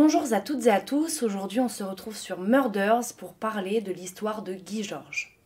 Bonjour à toutes et à tous, aujourd'hui on se retrouve sur Murders pour parler de l'histoire de Guy Georges.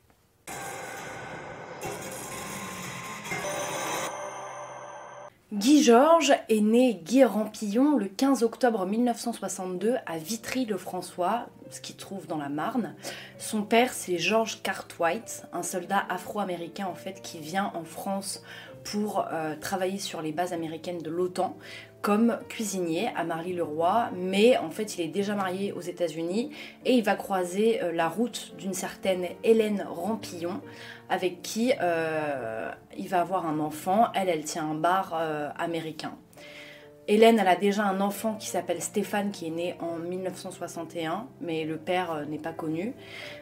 Guy Georges est né Guy Rampillon le 15 octobre 1962 à Vitry-le-François, ce qui trouve dans la Marne. Son père c'est George Cartwright, un soldat afro-américain en fait qui vient en France pour euh, travailler sur les bases américaines de l'OTAN comme cuisinier à Marly-le-Roi, mais en fait il est déjà marié aux États-Unis et il va croiser euh, la route d'une certaine Hélène Rampillon avec qui euh, il va avoir un enfant. Elle, elle tient un bar américain. Hélène, elle a déjà un enfant qui s'appelle Stéphane, qui est né en 1961, mais le père euh, n'est pas connu.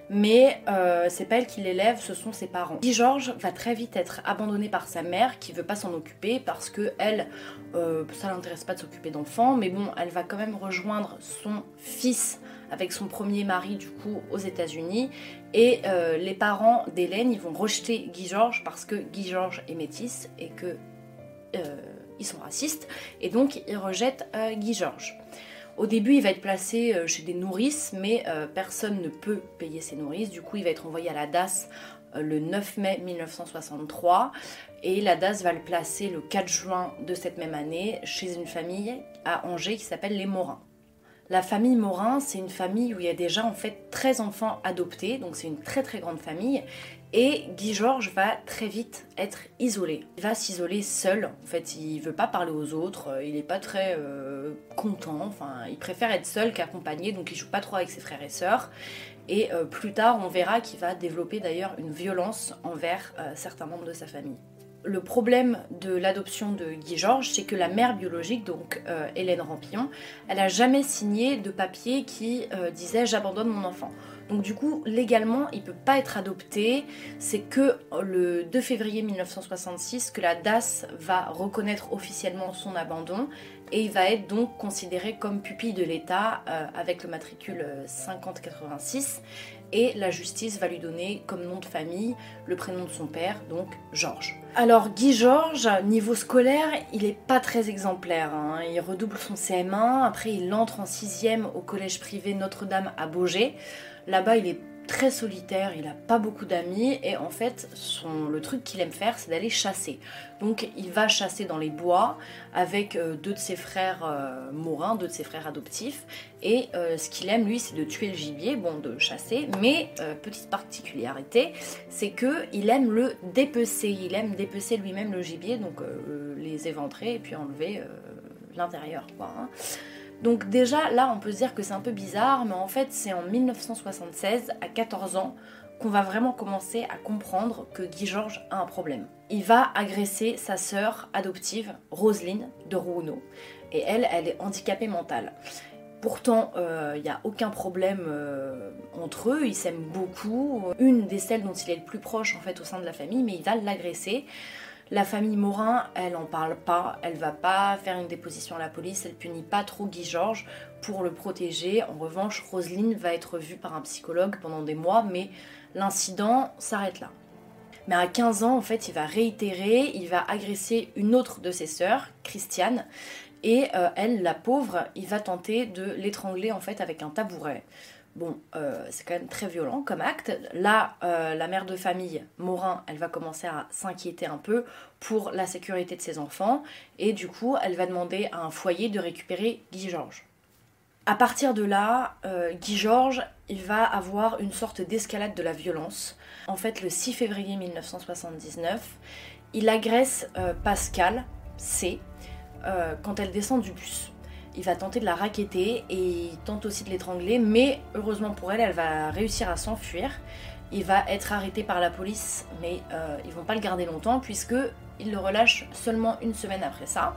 Mais euh, c'est pas elle qui l'élève, ce sont ses parents. Guy Georges va très vite être abandonné par sa mère, qui veut pas s'en occuper parce que elle, euh, ça l'intéresse pas de s'occuper d'enfants, mais bon, elle va quand même rejoindre son fils avec son premier mari du coup aux États-Unis et les parents d'Hélène ils vont rejeter Guy Georges parce que Guy Georges est métisse et que ils sont racistes, et donc ils rejettent euh, Guy Georges. Au début, il va être placé euh, chez des nourrices, mais euh, personne ne peut payer ses nourrices. Du coup, il va être envoyé à la DAS le 9 mai 1963 et la DAS va le placer le 4 juin de cette même année chez une famille à Angers qui s'appelle les Morins. La famille Morin, c'est une famille où il y a déjà en fait 13 enfants adoptés, donc c'est une très très grande famille. Et Guy Georges va très vite être isolé. Il va s'isoler seul. En fait, il veut pas parler aux autres. Il n'est pas très euh, content. Enfin, il préfère être seul qu'accompagné. Donc, il joue pas trop avec ses frères et sœurs. Et euh, plus tard, on verra qu'il va développer d'ailleurs une violence envers euh, certains membres de sa famille le problème de l'adoption de Guy Georges, c'est que la mère biologique, donc euh, Hélène Rampillon, elle a jamais signé de papier qui euh, disait j'abandonne mon enfant. Donc du coup, légalement, il peut pas être adopté. C'est que le 2 février 1966 que la DAS va reconnaître officiellement son abandon et il va être donc considéré comme pupille de l'État euh, avec le matricule 5086 et la justice va lui donner comme nom de famille le prénom de son père, donc Georges. Alors Guy Georges, niveau scolaire, il est pas très exemplaire. Hein. Il redouble son CM1, après il entre en 6ème au collège privé Notre-Dame à Beaugé. Là-bas, il est très solitaire, il n'a pas beaucoup d'amis et en fait le truc qu'il aime faire c'est d'aller chasser. Donc il va chasser dans les bois avec euh, deux de ses frères euh, morins, deux de ses frères adoptifs et euh, ce qu'il aime lui c'est de tuer le gibier, bon de chasser, mais petite particularité c'est que il aime le dépecer, il aime dépecer lui-même le gibier, donc les éventrer et puis enlever l'intérieur quoi. Hein. Donc déjà là on peut se dire que c'est un peu bizarre, mais en fait c'est en 1976, à 14 ans, qu'on va vraiment commencer à comprendre que Guy Georges a un problème. Il va agresser sa sœur adoptive, Roselyne de Rouenot, et elle, elle est handicapée mentale. Pourtant, il euh, n'y a aucun problème euh, entre eux, ils s'aiment beaucoup. Une des celles dont il est le plus proche en fait au sein de la famille, mais il va l'agresser. La famille Morin, elle en parle pas, elle va pas faire une déposition à la police, elle punit pas trop Guy Georges pour le protéger. En revanche, Roselyne va être vue par un psychologue pendant des mois, mais l'incident s'arrête là. Mais à 15 ans, en fait, il va réitérer, il va agresser une autre de ses sœurs, Christiane, et euh, elle, la pauvre, il va tenter de l'étrangler en fait avec un tabouret. Bon, euh, c'est quand même très violent comme acte. Là, euh, la mère de famille, Morin, elle va commencer à s'inquiéter un peu pour la sécurité de ses enfants. Et du coup, elle va demander à un foyer de récupérer Guy Georges. À partir de là, euh, Guy Georges, il va avoir une sorte d'escalade de la violence. En fait, le 6 février 1979, il agresse Pascal C quand elle descend du bus il va tenter de la raqueter et il tente aussi de l'étrangler, mais heureusement pour elle, elle va réussir à s'enfuir. Il va être arrêté par la police, mais euh, ils vont pas le garder longtemps puisque il le relâche seulement une semaine après ça.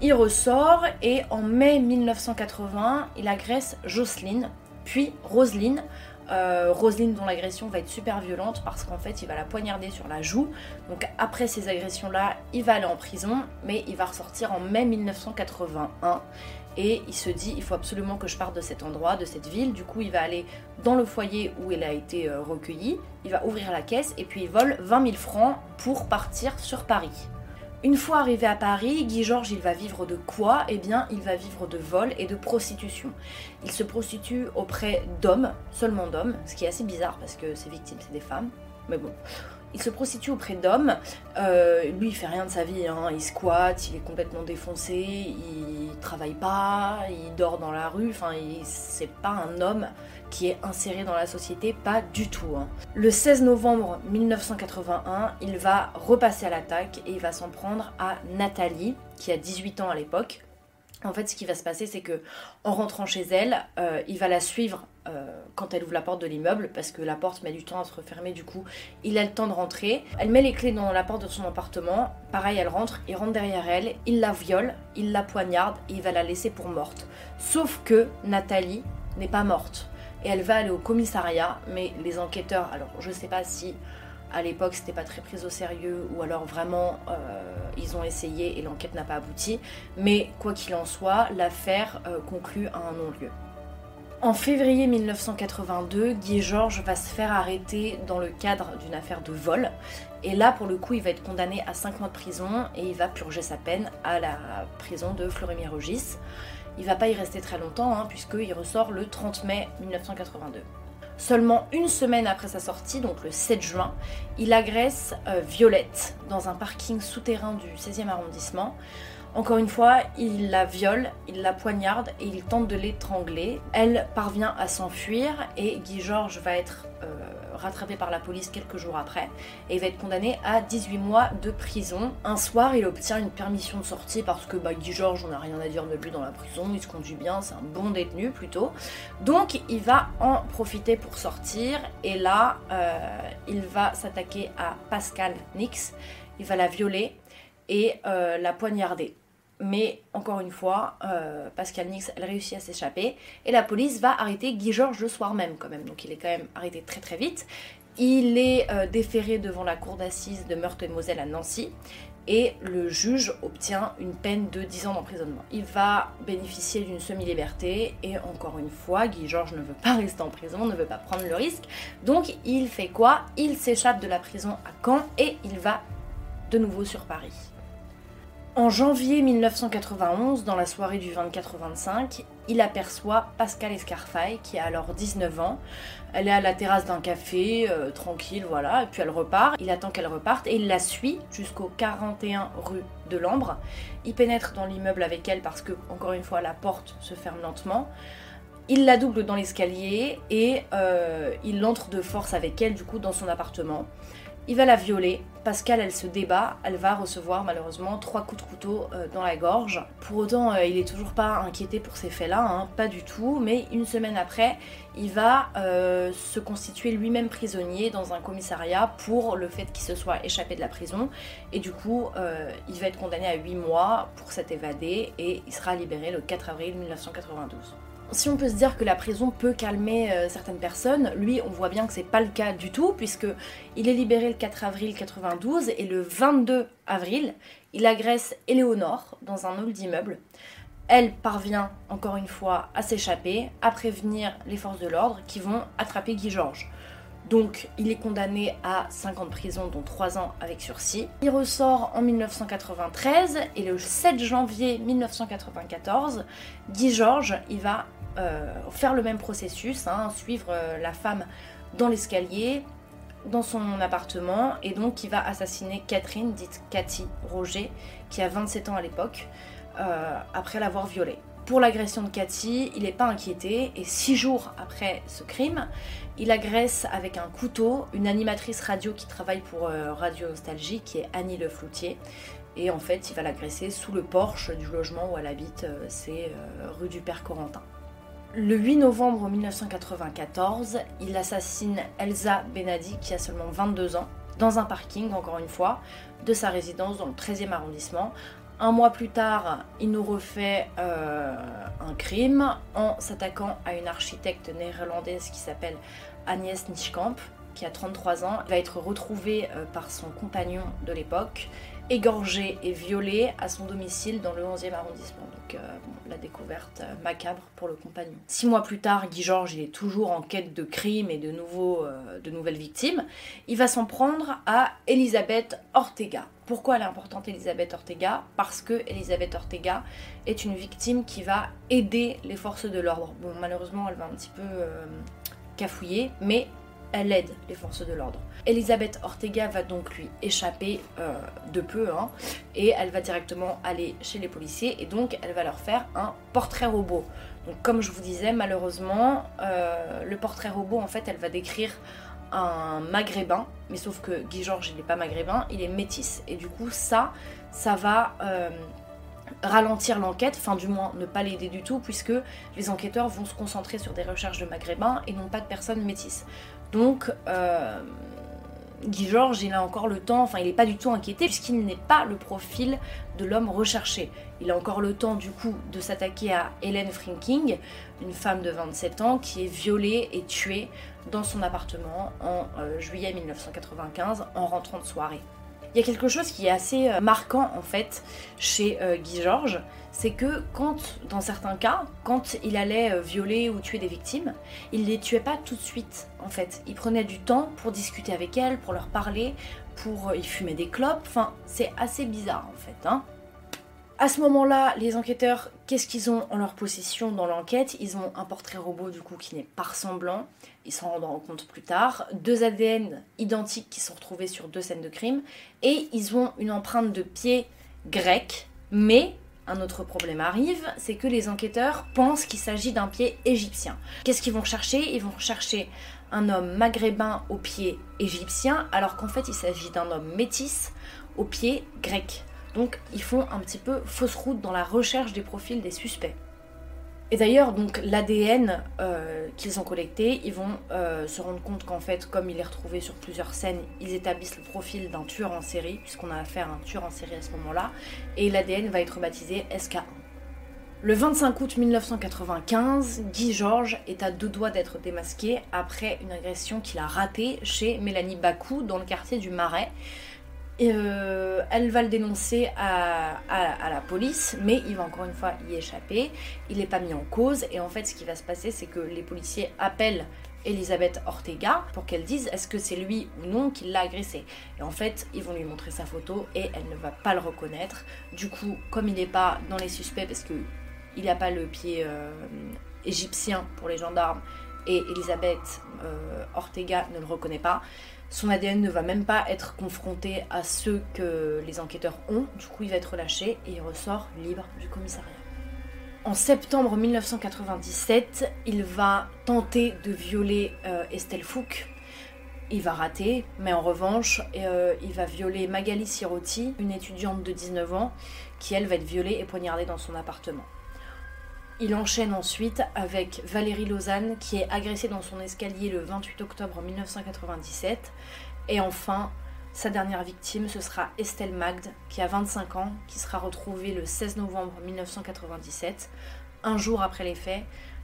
Il ressort et en mai 1980, il agresse Jocelyne, puis Roselyne, euh, Roselyne dont l'agression va être super violente parce qu'en fait il va la poignarder sur la joue. Donc après ces agressions-là, il va aller en prison, mais il va ressortir en mai 1981 et il se dit il faut absolument que je parte de cet endroit, de cette ville. Du coup il va aller dans le foyer où il a été euh, recueilli, il va ouvrir la caisse et puis il vole 20 000 francs pour partir sur Paris. Une fois arrivé à Paris, Guy Georges, il va vivre de quoi? Eh bien, il va vivre de vol et de prostitution. Il se prostitue auprès d'hommes, seulement d'hommes, ce qui est assez bizarre parce que ses victimes, c'est des femmes. Mais bon, il se prostitue auprès d'hommes. Euh, lui, il fait rien de sa vie. Hein. Il squatte, il est complètement défoncé, il travaille pas, il dort dans la rue. Enfin, c'est pas un homme qui est inséré dans la société, pas du tout. Hein. Le 16 novembre 1981, il va repasser à l'attaque et il va s'en prendre à Nathalie, qui a 18 ans à l'époque. En fait, ce qui va se passer, c'est que en rentrant chez elle, euh, il va la suivre quand elle ouvre la porte de l'immeuble, parce que la porte met du temps à se refermer, du coup, il a le temps de rentrer. Elle met les clés dans la porte de son appartement, pareil, elle rentre, il rentre derrière elle, il la viole, il la poignarde et il va la laisser pour morte. Sauf que Nathalie n'est pas morte. Et elle va aller au commissariat, mais les enquêteurs, alors je sais pas si à l'époque c'était pas très pris au sérieux ou alors vraiment euh, ils ont essayé et l'enquête n'a pas abouti, mais quoi qu'il en soit, l'affaire euh, conclut à un non-lieu. En février 1982, Guy Georges va se faire arrêter dans le cadre d'une affaire de vol. Et là, pour le coup, il va être condamné à 5 mois de prison et il va purger sa peine à la prison de Fleury-Mérogis. Il va pas y rester très longtemps, hein, puisqu'il ressort le 30 mai 1982. Seulement une semaine après sa sortie, donc le 7 juin, il agresse euh, Violette dans un parking souterrain du 16e arrondissement. Encore une fois, il la viole, il la poignarde et il tente de l'étrangler. Elle parvient à s'enfuir et Guy Georges va être euh, rattrapé par la police quelques jours après et il va être condamné à 18 mois de prison. Un soir, il obtient une permission de sortie parce que bah, Guy Georges, on n'a rien à dire de lui dans la prison, il se conduit bien, c'est un bon détenu plutôt. Donc il va en profiter pour sortir et là, euh, il va s'attaquer à Pascal Nix, il va la violer et euh, la poignarder. Mais encore une fois, euh, Pascal Nix, elle réussit à s'échapper et la police va arrêter Guy Georges le soir même quand même. Donc il est quand même arrêté très très vite. Il est euh, déféré devant la cour d'assises de Meurthe-et-Moselle à Nancy et le juge obtient une peine de 10 ans d'emprisonnement. Il va bénéficier d'une semi-liberté et encore une fois, Guy Georges ne veut pas rester en prison, ne veut pas prendre le risque. Donc il fait quoi? Il s'échappe de la prison à Caen et il va de nouveau sur Paris. En janvier 1991, dans la soirée du 24 au 25, il aperçoit Pascal Escarfaille, qui a alors 19 ans. Elle est à la terrasse d'un café, euh, tranquille, voilà, et puis elle repart. Il attend qu'elle reparte et il la suit jusqu'au 41 rue de l'Ambre. Il pénètre dans l'immeuble avec elle parce que, encore une fois, la porte se ferme lentement. Il la double dans l'escalier et euh, il entre de force avec elle, du coup, dans son appartement. Il va la violer. Pascal, elle se débat. Elle va recevoir malheureusement trois coups de couteau euh, dans la gorge. Pour autant, euh, il est toujours pas inquiété pour ces faits-là, hein, pas du tout. Mais une semaine après, il va euh, se constituer lui-même prisonnier dans un commissariat pour le fait qu'il se soit échappé de la prison. Et du coup, il va être condamné à 8 mois pour s'être évadé et il sera libéré le 4 avril 1992 si on peut se dire que la prison peut calmer euh, certaines personnes, lui, on voit bien que c'est pas le cas du tout, puisque il est libéré le 4 avril 92 et le 22 avril, il agresse Éléonore dans un hall d'immeuble. Elle parvient encore une fois à s'échapper, à prévenir les forces de l'ordre qui vont attraper Guy Georges. Donc il est condamné à 5 ans de prison, dont 3 ans avec sursis. Il ressort en 1993 et le 7 janvier 1994, Guy Georges, il va faire le même processus, hein, suivre euh, la femme dans l'escalier, dans son appartement, et donc qui va assassiner Catherine, dite Cathy Roger, qui a 27 ans à l'époque, euh, après l'avoir violée. Pour l'agression de Cathy, il n'est pas inquiété, et six jours après ce crime, il agresse avec un couteau une animatrice radio qui travaille pour Radio Nostalgie, qui est Annie Le Floutier. Et en fait, il va l'agresser sous le porche du logement où elle habite, c'est rue du Père Corentin. Le 8 novembre 1994, il assassine Elsa Benadi, qui a seulement 22 ans, dans un parking, encore une fois, de sa résidence dans le 13e arrondissement. Un mois plus tard, il nous refait euh, un crime en s'attaquant à une architecte néerlandaise qui s'appelle Agnès Nischkamp, qui a 33 ans. Elle va être retrouvée euh, par son compagnon de l'époque égorgé et violé à son domicile dans le 11e arrondissement. Donc euh, la découverte euh, macabre pour le compagnon. Six mois plus tard, Guy Georges est toujours en quête de crimes et de, nouveaux, euh, de nouvelles victimes. Il va s'en prendre à Elisabeth Ortega. Pourquoi elle est importante Elisabeth Ortega? Parce que Elisabeth Ortega est une victime qui va aider les forces de l'ordre. Bon malheureusement elle va un petit peu cafouiller, mais elle aide les forces de l'ordre. Elisabeth Ortega va donc lui échapper euh, de peu, hein, et elle va directement aller chez les policiers, et donc elle va leur faire un portrait robot. Donc comme je vous disais, malheureusement, euh, le portrait robot, en fait, elle va décrire un maghrébin, mais sauf que Guy Georges, il n'est pas maghrébin, il est métis. Et du coup, ça, ça va... Euh, ralentir l'enquête, enfin du moins ne pas l'aider du tout, puisque les enquêteurs vont se concentrer sur des recherches de maghrébins et non pas de personnes métisses. Donc, euh, Guy Georges, il a encore le temps, enfin il n'est pas du tout inquiété puisqu'il n'est pas le profil de l'homme recherché. Il a encore le temps du coup de s'attaquer à Hélène Frinking, une femme de 27 ans qui est violée et tuée dans son appartement en euh, juillet 1995 en rentrant de soirée. Il y a quelque chose qui est assez euh, marquant en fait chez Guy Georges, c'est que quand, dans certains cas, quand il allait euh, violer ou tuer des victimes, il les tuait pas tout de suite, en fait. Il prenait du temps pour discuter avec elles, pour leur parler, pour... Euh, il fumait des clopes, c'est assez bizarre, en fait, hein. À ce moment-là, les enquêteurs, qu'est-ce qu'ils ont en leur possession dans l'enquête? Ils ont un portrait robot du coup qui n'est pas ressemblant, ils s'en rendront compte plus tard, deux ADN identiques qui sont retrouvés sur deux scènes de crime, et ils ont une empreinte de pied grec, mais un autre problème arrive, c'est que les enquêteurs pensent qu'il s'agit d'un pied égyptien. Qu'est-ce qu'ils vont chercher Ils vont chercher un homme maghrébin au pied égyptien, alors qu'en fait il s'agit d'un homme métis au pied grec. Donc ils font un petit peu fausse route dans la recherche des profils des suspects. Et d'ailleurs, donc l'ADN euh, qu'ils ont collecté, ils vont euh, se rendre compte qu'en fait, comme il est retrouvé sur plusieurs scènes, ils établissent le profil d'un tueur en série, puisqu'on a affaire à un tueur en série à ce moment-là, et l'ADN va être baptisé SK1. Le 25 août 1995, Guy Georges est à deux doigts d'être démasqué après une agression qu'il a ratée chez Mélanie Bakou dans le quartier du Marais. Euh, elle va le dénoncer à, la police, mais il va encore une fois y échapper. Il n'est pas mis en cause. Et en fait, ce qui va se passer, c'est que les policiers appellent Elisabeth Ortega pour qu'elle dise est-ce que c'est lui ou non qui l'a agressé. Et en fait, ils vont lui montrer sa photo et elle ne va pas le reconnaître. Du coup, comme il n'est pas dans les suspects, parce qu'il n'a pas le pied euh, égyptien pour les gendarmes, et Elisabeth euh, Ortega ne le reconnaît pas, son ADN ne va même pas être confronté à ceux que les enquêteurs ont. Du coup, il va être relâché et il ressort libre du commissariat. En septembre 1997, il va tenter de violer euh, Estelle Fouque. Il va rater, mais en revanche, euh, il va violer Magali Sirotti, une étudiante de 19 ans, qui elle va être violée et poignardée dans son appartement. Il enchaîne ensuite avec Valérie Lausanne qui est agressée dans son escalier le 28 octobre 1997. Et enfin, sa dernière victime, ce sera Estelle Magde qui a 25 ans, qui sera retrouvée le 16 novembre 1997, un jour après les faits,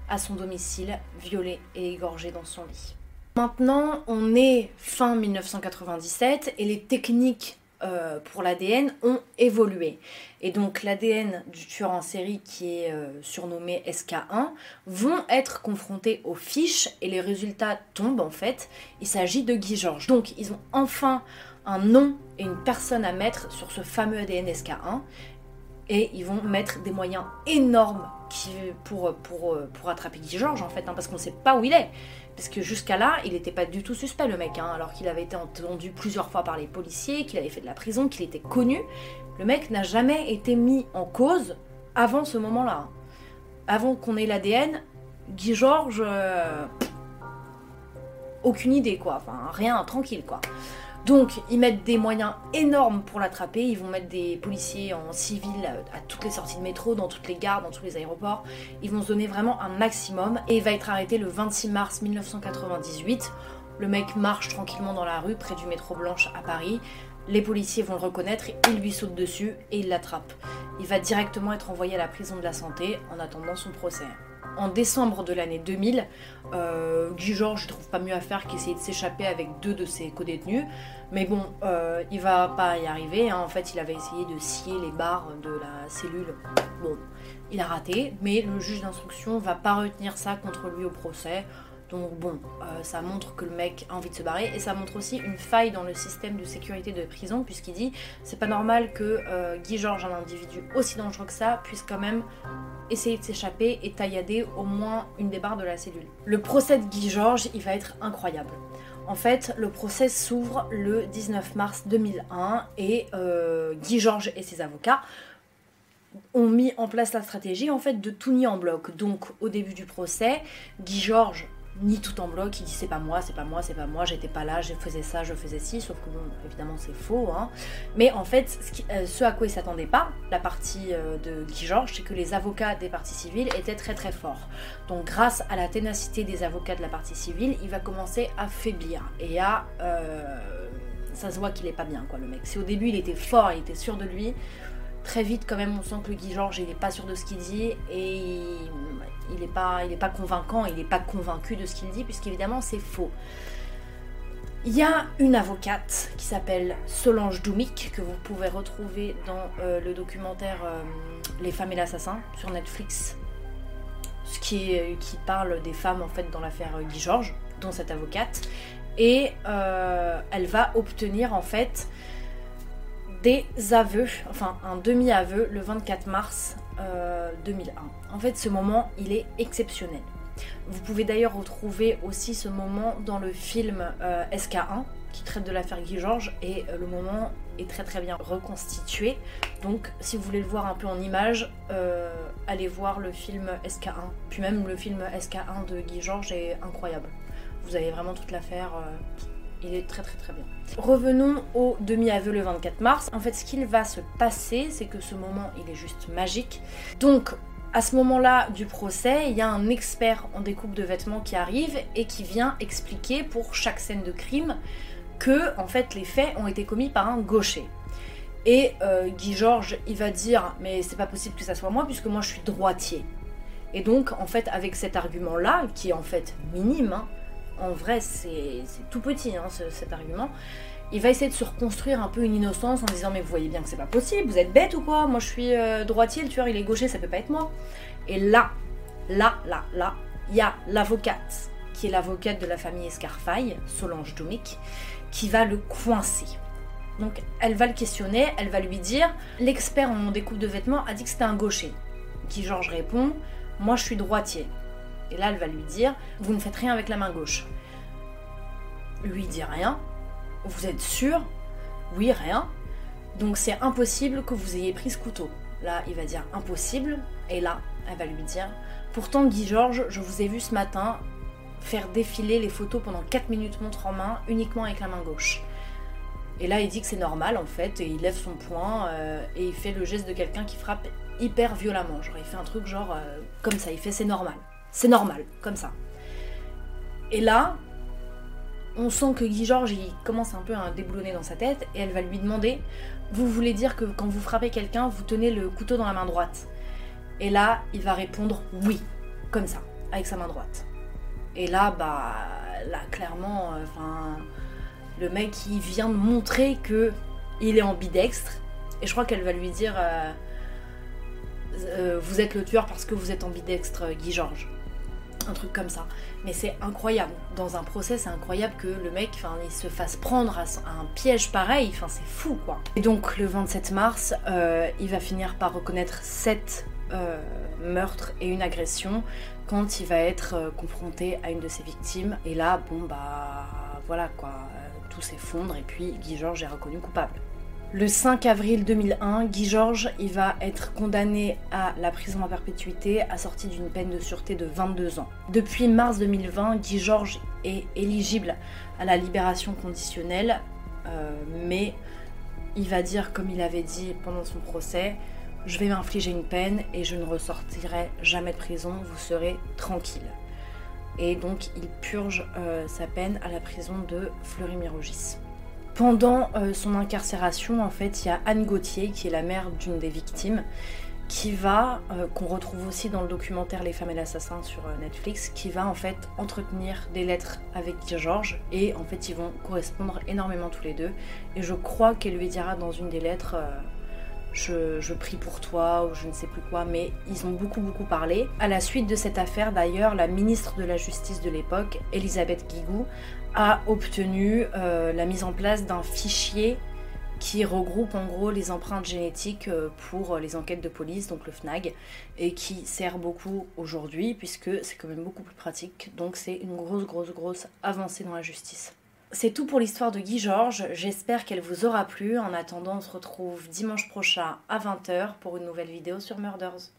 à son domicile, violée et égorgée dans son lit. Maintenant, on est fin 1997 et les techniques euh, pour l'ADN ont évolué. Et donc l'ADN du tueur en série qui est euh, surnommé SK1 vont être confrontés aux fiches et les résultats tombent en fait. Il s'agit de Guy Georges. Donc ils ont enfin un nom et une personne à mettre sur ce fameux ADN SK1 et ils vont mettre des moyens énormes pour attraper Guy Georges en fait, hein, parce qu'on ne sait pas où il est. Parce que jusqu'à là, il n'était pas du tout suspect, le mec, hein, alors qu'il avait été entendu plusieurs fois par les policiers, qu'il avait fait de la prison, qu'il était connu. Le mec n'a jamais été mis en cause avant ce moment-là. Avant qu'on ait l'ADN, Guy Georges. Euh, aucune idée, quoi. Enfin, rien, tranquille, quoi. Donc, ils mettent des moyens énormes pour l'attraper. Ils vont mettre des policiers en civil à toutes les sorties de métro, dans toutes les gares, dans tous les aéroports. Ils vont se donner vraiment un maximum. Et il va être arrêté le 26 mars 1998. Le mec marche tranquillement dans la rue près du métro Blanche à Paris. Les policiers vont le reconnaître, ils lui sautent dessus et ils l'attrapent. Il va directement être envoyé à la prison de la santé en attendant son procès. En décembre de l'année 2000, euh, Guy Georges ne trouve pas mieux à faire qu'essayer de s'échapper avec deux de ses co-détenus. Mais bon, euh, il va pas y arriver. hein. En fait, il avait essayé de scier les barres de la cellule. Bon, il a raté, mais le juge d'instruction va pas retenir ça contre lui au procès. Donc bon, euh, ça montre que le mec a envie de se barrer et ça montre aussi une faille dans le système de sécurité de prison puisqu'il dit c'est pas normal que euh, Guy Georges, un individu aussi dangereux que ça, puisse quand même essayer de s'échapper et taillader au moins une des barres de la cellule. Le procès de Guy Georges, il va être incroyable. En fait, le procès s'ouvre le 19 mars 2001 et euh, Guy Georges et ses avocats ont mis en place la stratégie en fait de tout nier en bloc. Donc au début du procès, Guy Georges nie tout en bloc, il dit c'est pas moi, c'est pas moi, c'est pas moi, j'étais pas là, je faisais ça, je faisais ci, sauf que bon, évidemment c'est faux. Hein. Mais en fait, ce, euh, à quoi il s'attendait pas, la partie euh, de Guy Georges, c'est que les avocats des parties civiles étaient très très forts. Donc grâce à la ténacité des avocats de la partie civile, il va commencer à faiblir et à... euh, ça se voit qu'il est pas bien quoi le mec. Si au début il était fort, il était sûr de lui, très vite quand même on sent que Guy Georges il est pas sûr de ce qu'il dit et il, il est pas il est pas convaincant, il est pas convaincu de ce qu'il dit puisqu'évidemment c'est faux. Il y a une avocate qui s'appelle Solange Doumik que vous pouvez retrouver dans euh, le documentaire euh, Les femmes et l'assassin sur Netflix, ce qui, qui parle des femmes en fait dans l'affaire Guy Georges, dont cette avocate, et euh, elle va obtenir en fait des aveux, enfin un demi-aveu le 24 mars euh, 2001. En fait, ce moment, il est exceptionnel. Vous pouvez d'ailleurs retrouver aussi ce moment dans le film euh, SK1 qui traite de l'affaire Guy Georges et euh, le moment est très très bien reconstitué. Donc si vous voulez le voir un peu en image, euh, allez voir le film SK1. Puis même le film SK1 de Guy Georges est incroyable. Vous avez vraiment toute l'affaire. Il est très très très bien. Revenons au demi-aveu le 24 mars. En fait, ce qu'il va se passer, c'est que ce moment, il est juste magique. Donc, à ce moment-là du procès, il y a un expert en découpe de vêtements qui arrive et qui vient expliquer pour chaque scène de crime que, en fait, les faits ont été commis par un gaucher. Et euh, Guy Georges, il va dire, mais c'est pas possible que ça soit moi puisque moi je suis droitier. Et donc, en fait, avec cet argument-là, qui est en fait minime, hein, en vrai c'est tout petit hein, ce- cet argument, il va essayer de se reconstruire un peu une innocence en disant mais vous voyez bien que c'est pas possible, vous êtes bête ou quoi? Moi je suis euh, droitier, le tueur il est gaucher, ça peut pas être moi. Et là, là, là, là, il y a l'avocate, qui est l'avocate de la famille Escarfaille, Solange Doumik, qui va le coincer. Donc elle va le questionner, elle va lui dire l'expert en découpe de vêtements a dit que c'était un gaucher. Qui Georges répond moi je suis droitier. Et là elle va lui dire vous ne faites rien avec la main gauche. Lui dit rien. Vous êtes sûr? Oui, rien. Donc c'est impossible que vous ayez pris ce couteau. Là, il va dire impossible. Et là, elle va lui dire Pourtant, Guy Georges, je vous ai vu ce matin faire défiler les photos pendant 4 minutes montre en main, uniquement avec la main gauche. Et là, il dit que c'est normal en fait, et il lève son poing euh, et il fait le geste de quelqu'un qui frappe hyper violemment. Genre, il fait un truc genre euh, comme ça, il fait c'est normal. C'est normal, comme ça. Et là, on sent que Guy Georges il commence un peu à déboulonner dans sa tête et elle va lui demander Vous voulez dire que quand vous frappez quelqu'un, vous tenez le couteau dans la main droite? Et là, il va répondre oui, comme ça, avec sa main droite. Et là, bah, là, clairement, euh, le mec vient de montrer que il est ambidextre et je crois qu'elle va lui dire euh, Euh, Vous êtes le tueur parce que vous êtes ambidextre, Guy Georges un truc comme ça. Mais c'est incroyable. Dans un procès, c'est incroyable que le mec, il se fasse prendre à un piège pareil. Enfin, c'est fou, quoi. Et donc, le 27 mars, euh, il va finir par reconnaître 7 meurtres et une agression quand il va être euh, confronté à une de ses victimes. Et là, bon, bah, voilà, quoi. Euh, Tout s'effondre et puis Guy Georges est reconnu coupable. Le 5 avril 2001, Guy Georges va être condamné à la prison à perpétuité assorti d'une peine de sûreté de 22 ans. Depuis mars 2020, Guy Georges est éligible à la libération conditionnelle, euh, mais il va dire, comme il avait dit pendant son procès, je vais m'infliger une peine et je ne ressortirai jamais de prison, vous serez tranquille. Et donc il purge euh, sa peine à la prison de Fleury-Mérogis. Pendant euh, son incarcération, en fait, il y a Anne Gauthier, qui est la mère d'une des victimes, qui va, euh, qu'on retrouve aussi dans le documentaire Les femmes et l'assassin sur euh, Netflix, qui va en fait entretenir des lettres avec Georges et en fait ils vont correspondre énormément tous les deux. Et je crois qu'elle lui dira dans une des lettres je, prie pour toi ou je ne sais plus quoi, mais ils ont beaucoup beaucoup parlé. À la suite de cette affaire d'ailleurs, la ministre de la Justice de l'époque, Elisabeth Guigou, a obtenu la mise en place d'un fichier qui regroupe en gros les empreintes génétiques euh, pour les enquêtes de police, donc le FNAG, et qui sert beaucoup aujourd'hui puisque c'est quand même beaucoup plus pratique. Donc c'est une grosse, grosse, grosse avancée dans la justice. C'est tout pour l'histoire de Guy Georges. J'espère qu'elle vous aura plu. En attendant, on se retrouve dimanche prochain à 20h pour une nouvelle vidéo sur Murders.